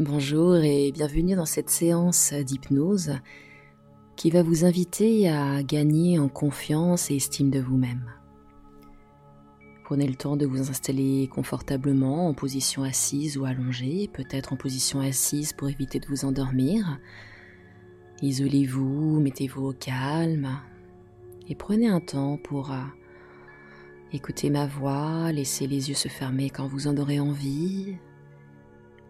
Bonjour et bienvenue dans cette séance d'hypnose qui va vous inviter à gagner en confiance et estime de vous-même. Prenez le temps de vous installer confortablement en position assise ou allongée, peut-être en position assise pour éviter de vous endormir. Isolez-vous, mettez-vous au calme et prenez un temps pour euh, écouter ma voix, laissez les yeux se fermer quand vous en aurez envie,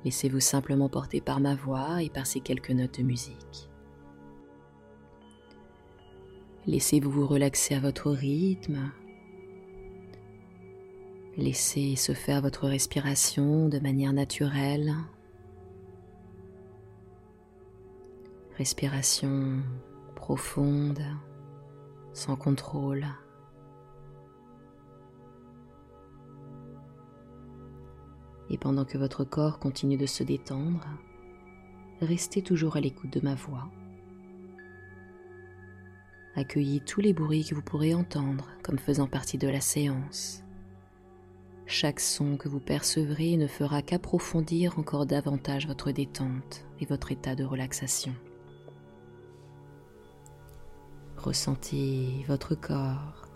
Laissez-vous simplement porter par ma voix et par ces quelques notes de musique. Laissez-vous vous relaxer à votre rythme. Laissez se faire votre respiration de manière naturelle. Respiration profonde, sans contrôle. Et pendant que votre corps continue de se détendre, restez toujours à l'écoute de ma voix. Accueillez tous les bruits que vous pourrez entendre comme faisant partie de la séance. Chaque son que vous percevrez ne fera qu'approfondir encore davantage votre détente et votre état de relaxation. Ressentez votre corps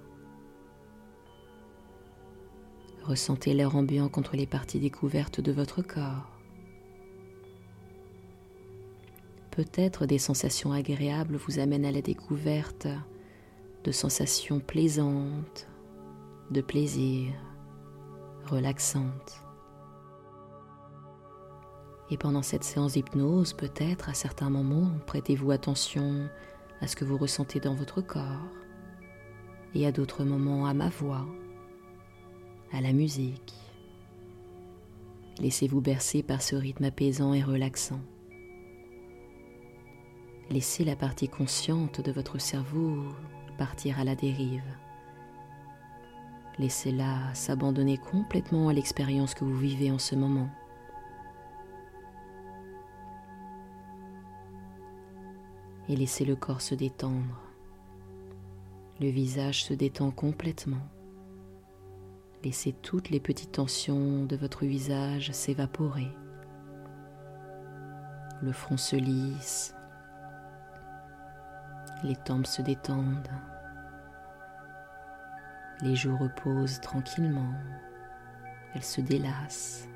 Ressentez l'air ambiant contre les parties découvertes de votre corps. Peut-être des sensations agréables vous amènent à la découverte de sensations plaisantes, de plaisir, relaxantes. Et pendant cette séance d'hypnose, peut-être à certains moments, prêtez-vous attention à ce que vous ressentez dans votre corps et à d'autres moments à ma voix à la musique. Laissez-vous bercer par ce rythme apaisant et relaxant. Laissez la partie consciente de votre cerveau partir à la dérive. Laissez-la s'abandonner complètement à l'expérience que vous vivez en ce moment. Et laissez le corps se détendre. Le visage se détend complètement. Laissez toutes les petites tensions de votre visage s'évaporer. Le front se lisse. Les tempes se détendent. Les joues reposent tranquillement. Elles se délassent.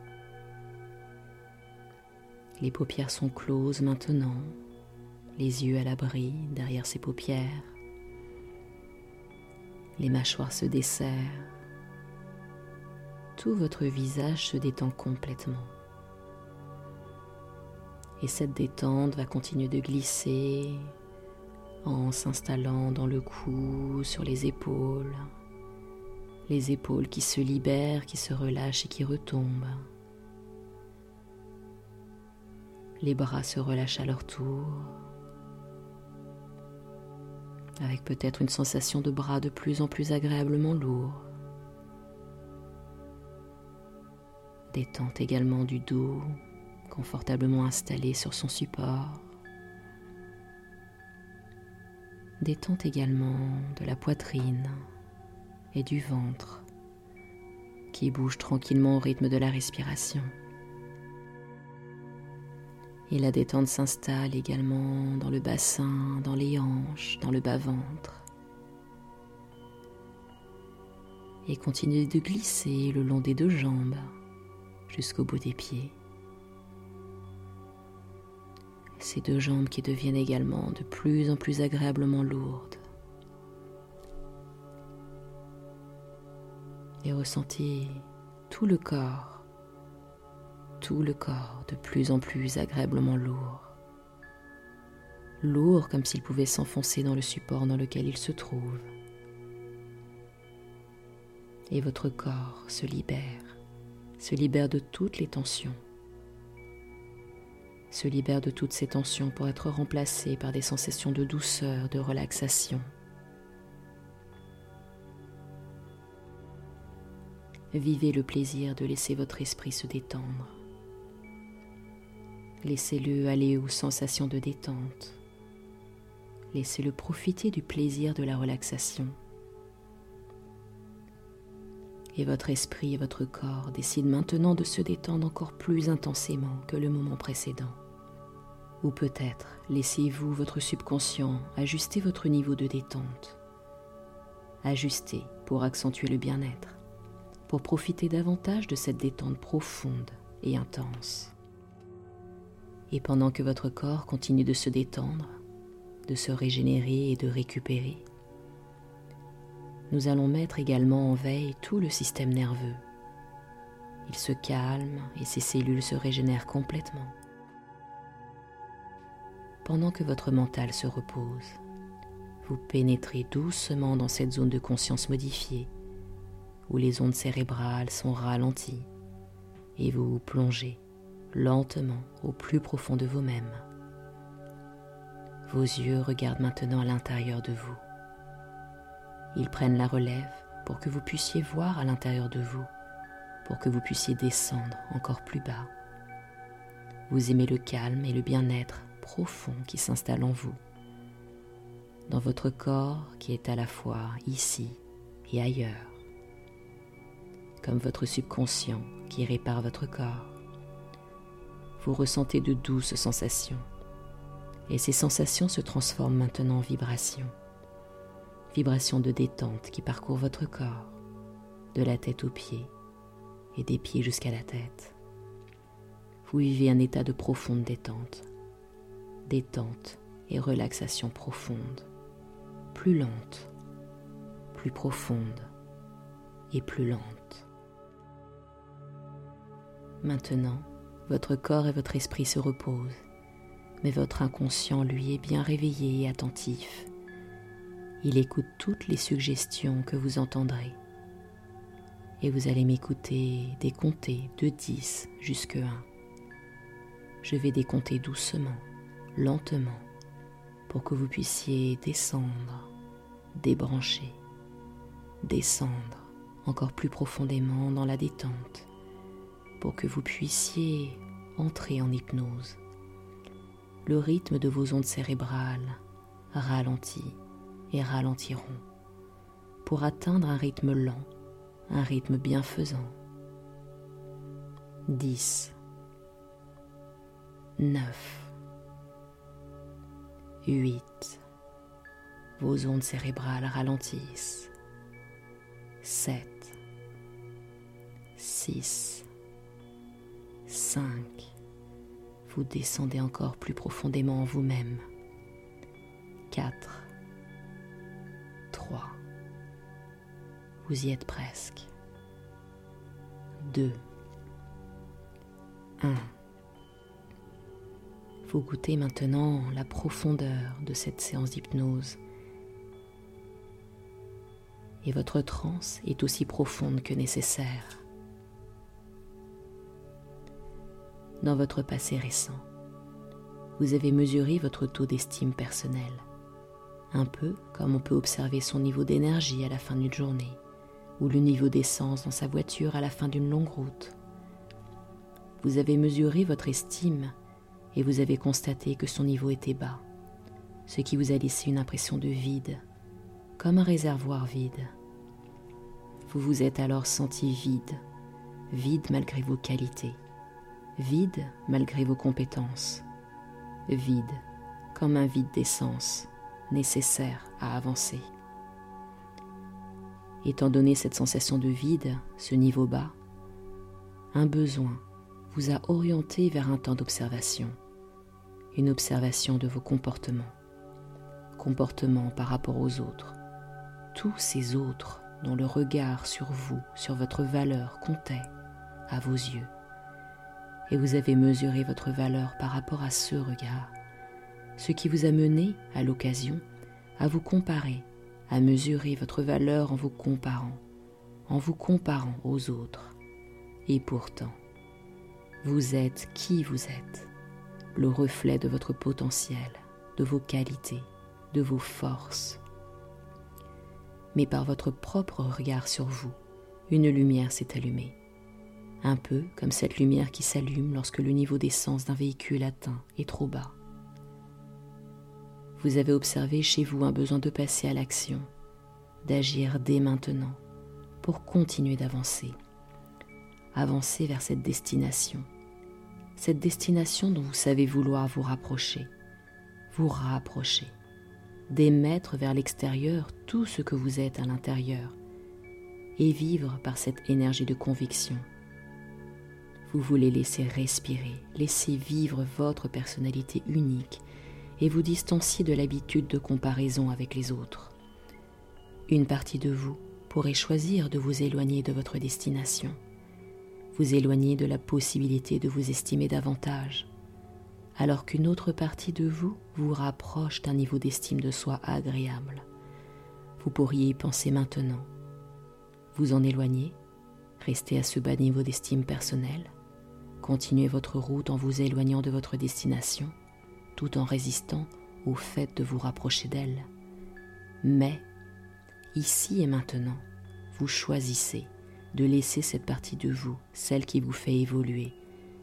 Les paupières sont closes maintenant, les yeux à l'abri derrière ces paupières. Les mâchoires se desserrent tout votre visage se détend complètement. Et cette détente va continuer de glisser en s'installant dans le cou, sur les épaules, les épaules qui se libèrent, qui se relâchent et qui retombent. Les bras se relâchent à leur tour, avec peut-être une sensation de bras de plus en plus agréablement lourds. Détente également du dos, confortablement installé sur son support. Détente également de la poitrine et du ventre qui bouge tranquillement au rythme de la respiration. Et la détente s'installe également dans le bassin, dans les hanches, dans le bas-ventre. Et continue de glisser le long des deux jambes jusqu'au bout des pieds. Ces deux jambes qui deviennent également de plus en plus agréablement lourdes. Et ressentez tout le corps, tout le corps de plus en plus agréablement lourd. Lourd comme s'il pouvait s'enfoncer dans le support dans lequel il se trouve. Et votre corps se libère se libère de toutes les tensions, se libère de toutes ces tensions pour être remplacé par des sensations de douceur, de relaxation. Vivez le plaisir de laisser votre esprit se détendre. Laissez-le aller aux sensations de détente. Laissez-le profiter du plaisir de la relaxation. Et votre esprit et votre corps décident maintenant de se détendre encore plus intensément que le moment précédent. Ou peut-être laissez-vous votre subconscient ajuster votre niveau de détente. Ajuster pour accentuer le bien-être, pour profiter davantage de cette détente profonde et intense. Et pendant que votre corps continue de se détendre, de se régénérer et de récupérer, nous allons mettre également en veille tout le système nerveux. Il se calme et ses cellules se régénèrent complètement. Pendant que votre mental se repose, vous pénétrez doucement dans cette zone de conscience modifiée où les ondes cérébrales sont ralenties et vous plongez lentement au plus profond de vous-même. Vos yeux regardent maintenant à l'intérieur de vous. Ils prennent la relève pour que vous puissiez voir à l'intérieur de vous, pour que vous puissiez descendre encore plus bas. Vous aimez le calme et le bien-être profond qui s'installe en vous, dans votre corps qui est à la fois ici et ailleurs, comme votre subconscient qui répare votre corps. Vous ressentez de douces sensations, et ces sensations se transforment maintenant en vibrations vibration de détente qui parcourt votre corps, de la tête aux pieds et des pieds jusqu'à la tête. Vous vivez un état de profonde détente, détente et relaxation profonde, plus lente, plus profonde et plus lente. Maintenant, votre corps et votre esprit se reposent, mais votre inconscient, lui, est bien réveillé et attentif il écoute toutes les suggestions que vous entendrez. Et vous allez m'écouter décompter de 10 jusque 1. Je vais décompter doucement, lentement, pour que vous puissiez descendre, débrancher, descendre encore plus profondément dans la détente, pour que vous puissiez entrer en hypnose. Le rythme de vos ondes cérébrales ralentit et ralentiront. Pour atteindre un rythme lent, un rythme bienfaisant. 10, 9, 8, vos ondes cérébrales ralentissent. 7, 6, 5, vous descendez encore plus profondément en vous-même. 4, Vous y êtes presque. 2. 1. Vous goûtez maintenant la profondeur de cette séance d'hypnose. Et votre transe est aussi profonde que nécessaire. Dans votre passé récent, vous avez mesuré votre taux d'estime personnelle, un peu comme on peut observer son niveau d'énergie à la fin d'une journée ou le niveau d'essence dans sa voiture à la fin d'une longue route. Vous avez mesuré votre estime et vous avez constaté que son niveau était bas, ce qui vous a laissé une impression de vide, comme un réservoir vide. Vous vous êtes alors senti vide, vide malgré vos qualités, vide malgré vos compétences, vide comme un vide d'essence nécessaire à avancer. Étant donné cette sensation de vide, ce niveau bas, un besoin vous a orienté vers un temps d'observation, une observation de vos comportements, comportements par rapport aux autres, tous ces autres dont le regard sur vous, sur votre valeur comptait à vos yeux. Et vous avez mesuré votre valeur par rapport à ce regard, ce qui vous a mené, à l'occasion, à vous comparer à mesurer votre valeur en vous comparant, en vous comparant aux autres. Et pourtant, vous êtes qui vous êtes, le reflet de votre potentiel, de vos qualités, de vos forces. Mais par votre propre regard sur vous, une lumière s'est allumée, un peu comme cette lumière qui s'allume lorsque le niveau d'essence d'un véhicule atteint est trop bas vous avez observé chez vous un besoin de passer à l'action, d'agir dès maintenant pour continuer d'avancer. Avancer vers cette destination. Cette destination dont vous savez vouloir vous rapprocher. Vous rapprocher. D'émettre vers l'extérieur tout ce que vous êtes à l'intérieur. Et vivre par cette énergie de conviction. Vous voulez laisser respirer, laisser vivre votre personnalité unique et vous distancier de l'habitude de comparaison avec les autres. Une partie de vous pourrait choisir de vous éloigner de votre destination, vous éloigner de la possibilité de vous estimer davantage, alors qu'une autre partie de vous vous rapproche d'un niveau d'estime de soi agréable. Vous pourriez y penser maintenant. Vous en éloigner, rester à ce bas niveau d'estime personnelle, continuer votre route en vous éloignant de votre destination, tout en résistant au fait de vous rapprocher d'elle. Mais, ici et maintenant, vous choisissez de laisser cette partie de vous, celle qui vous fait évoluer,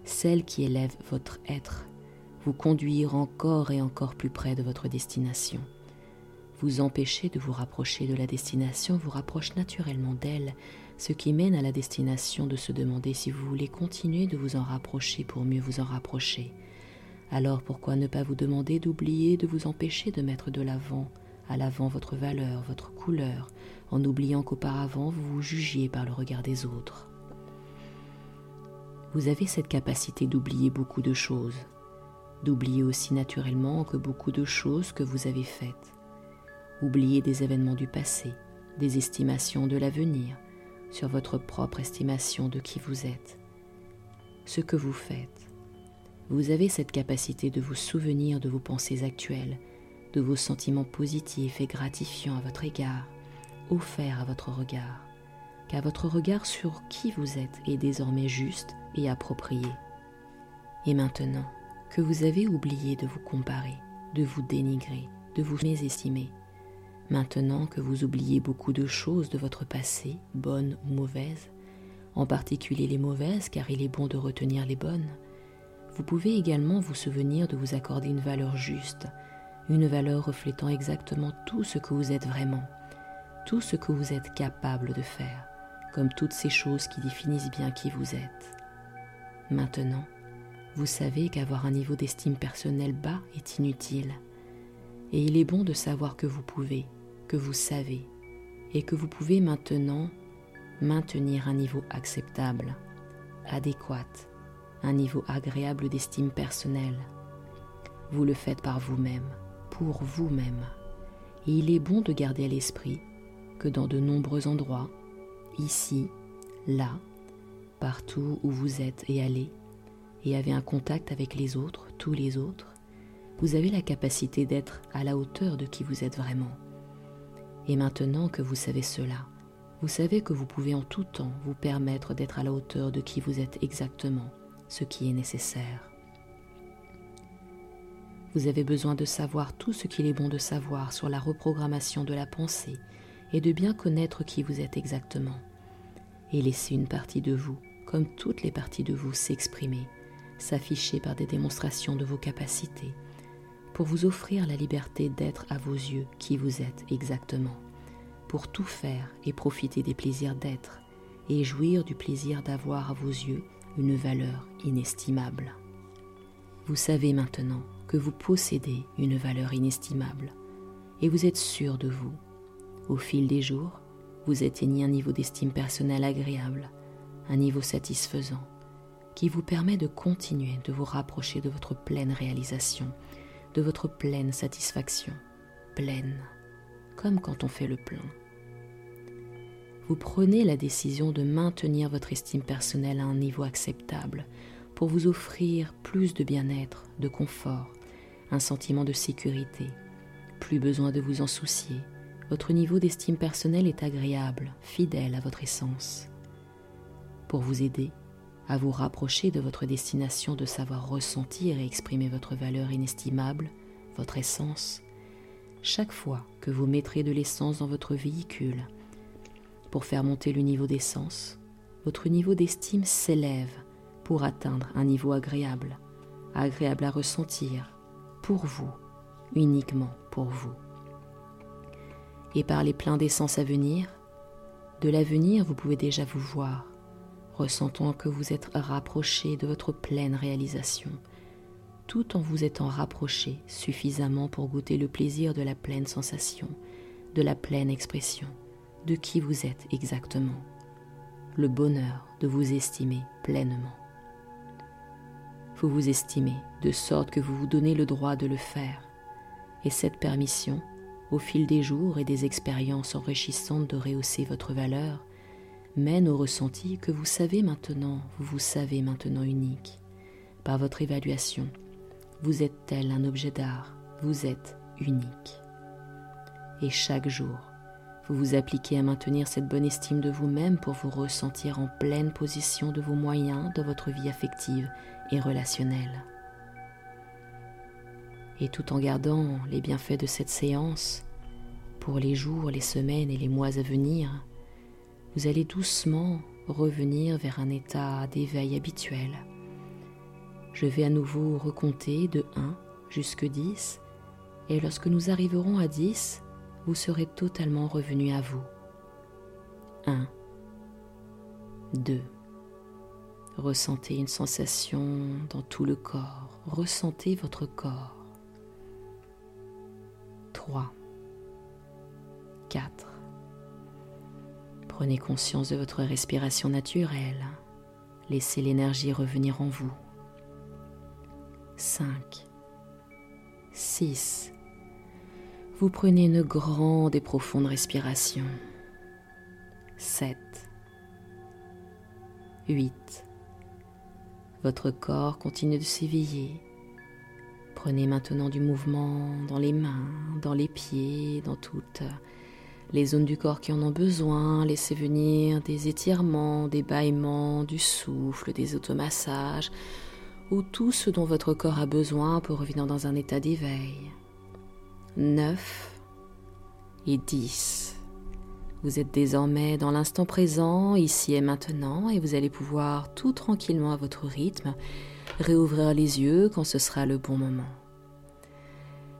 celle qui élève votre être, vous conduire encore et encore plus près de votre destination. Vous empêcher de vous rapprocher de la destination vous rapproche naturellement d'elle, ce qui mène à la destination de se demander si vous voulez continuer de vous en rapprocher pour mieux vous en rapprocher. Alors pourquoi ne pas vous demander d'oublier de vous empêcher de mettre de l'avant, à l'avant votre valeur, votre couleur, en oubliant qu'auparavant vous vous jugiez par le regard des autres. Vous avez cette capacité d'oublier beaucoup de choses, d'oublier aussi naturellement que beaucoup de choses que vous avez faites, oublier des événements du passé, des estimations de l'avenir, sur votre propre estimation de qui vous êtes, ce que vous faites. Vous avez cette capacité de vous souvenir de vos pensées actuelles, de vos sentiments positifs et gratifiants à votre égard, offert à votre regard, car votre regard sur qui vous êtes est désormais juste et approprié. Et maintenant que vous avez oublié de vous comparer, de vous dénigrer, de vous mésestimer, maintenant que vous oubliez beaucoup de choses de votre passé, bonnes ou mauvaises, en particulier les mauvaises car il est bon de retenir les bonnes, vous pouvez également vous souvenir de vous accorder une valeur juste, une valeur reflétant exactement tout ce que vous êtes vraiment, tout ce que vous êtes capable de faire, comme toutes ces choses qui définissent bien qui vous êtes. Maintenant, vous savez qu'avoir un niveau d'estime personnelle bas est inutile, et il est bon de savoir que vous pouvez, que vous savez, et que vous pouvez maintenant maintenir un niveau acceptable, adéquat, un niveau agréable d'estime personnelle. Vous le faites par vous-même, pour vous-même, et il est bon de garder à l'esprit que dans de nombreux endroits, ici, là, partout où vous êtes et allez, et avez un contact avec les autres, tous les autres, vous avez la capacité d'être à la hauteur de qui vous êtes vraiment. Et maintenant que vous savez cela, vous savez que vous pouvez en tout temps vous permettre d'être à la hauteur de qui vous êtes exactement, ce qui est nécessaire. Vous avez besoin de savoir tout ce qu'il est bon de savoir sur la reprogrammation de la pensée et de bien connaître qui vous êtes exactement. Et laisser une partie de vous, comme toutes les parties de vous, s'exprimer, s'afficher par des démonstrations de vos capacités, pour vous offrir la liberté d'être à vos yeux qui vous êtes exactement, pour tout faire et profiter des plaisirs d'être, et jouir du plaisir d'avoir à vos yeux une valeur inestimable. Vous savez maintenant que vous possédez une valeur inestimable, et vous êtes sûr de vous au fil des jours, vous atteignez un niveau d'estime personnelle agréable, un niveau satisfaisant, qui vous permet de continuer de vous rapprocher de votre pleine réalisation, de votre pleine satisfaction, pleine, comme quand on fait le plein. Vous prenez la décision de maintenir votre estime personnelle à un niveau acceptable pour vous offrir plus de bien-être, de confort, un sentiment de sécurité, plus besoin de vous en soucier, votre niveau d'estime personnelle est agréable, fidèle à votre essence. Pour vous aider à vous rapprocher de votre destination de savoir ressentir et exprimer votre valeur inestimable, votre essence, chaque fois que vous mettrez de l'essence dans votre véhicule, pour faire monter le niveau d'essence, votre niveau d'estime s'élève pour atteindre un niveau agréable, agréable à ressentir, pour vous, uniquement pour vous. Et par les pleins d'essence à venir, De l'avenir, vous pouvez déjà vous voir, ressentant que vous êtes rapproché de votre pleine réalisation, tout en vous étant rapproché suffisamment pour goûter le plaisir de la pleine sensation, de la pleine expression, de qui vous êtes exactement, le bonheur de vous estimer pleinement. Vous vous estimez de sorte que vous vous donnez le droit de le faire, et cette permission, au fil des jours et des expériences enrichissantes de rehausser votre valeur, mène au ressenti que vous savez maintenant, vous vous savez maintenant unique. Par votre évaluation, vous êtes tel un objet d'art, vous êtes unique. Et chaque jour, vous vous appliquez à maintenir cette bonne estime de vous-même pour vous ressentir en pleine position de vos moyens dans votre vie affective et relationnelle. Et tout en gardant les bienfaits de cette séance pour les jours, les semaines et les mois à venir, vous allez doucement revenir vers un état d'éveil habituel. Je vais à nouveau recompter de 1 jusqu'à 10 et lorsque nous arriverons à 10, vous serez totalement revenu à vous. 1, 2. Ressentez une sensation dans tout le corps. Ressentez votre corps. 3, 4. Prenez conscience de votre respiration naturelle. Laissez l'énergie revenir en vous. 5, 6. Vous prenez une grande et profonde respiration. 7, 8. Votre corps continue de s'éveiller. Prenez maintenant du mouvement dans les mains, dans les pieds, dans toutes les zones du corps qui en ont besoin. Laissez venir des étirements, des bâillements, du souffle, des automassages ou tout ce dont votre corps a besoin pour revenir dans un état d'éveil. 9 et 10. Vous êtes désormais dans l'instant présent, ici et maintenant, et vous allez pouvoir tout tranquillement à votre rythme réouvrir les yeux quand ce sera le bon moment.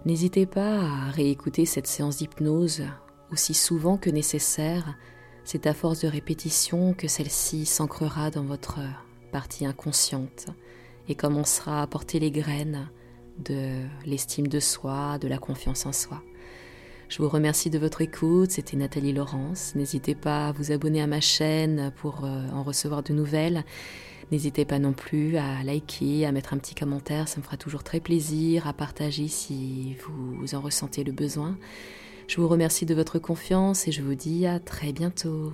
N'hésitez pas à réécouter cette séance d'hypnose aussi souvent que nécessaire. C'est à force de répétition que celle-ci s'ancrera dans votre partie inconsciente et commencera à porter les graines de l'estime de soi, de la confiance en soi. Je vous remercie de votre écoute, c'était Nathalie Laurence. N'hésitez pas à vous abonner à ma chaîne pour euh, en recevoir de nouvelles. N'hésitez pas non plus à liker, à mettre un petit commentaire, ça me fera toujours très plaisir, à partager si vous en ressentez le besoin. Je vous remercie de votre confiance et je vous dis à très bientôt.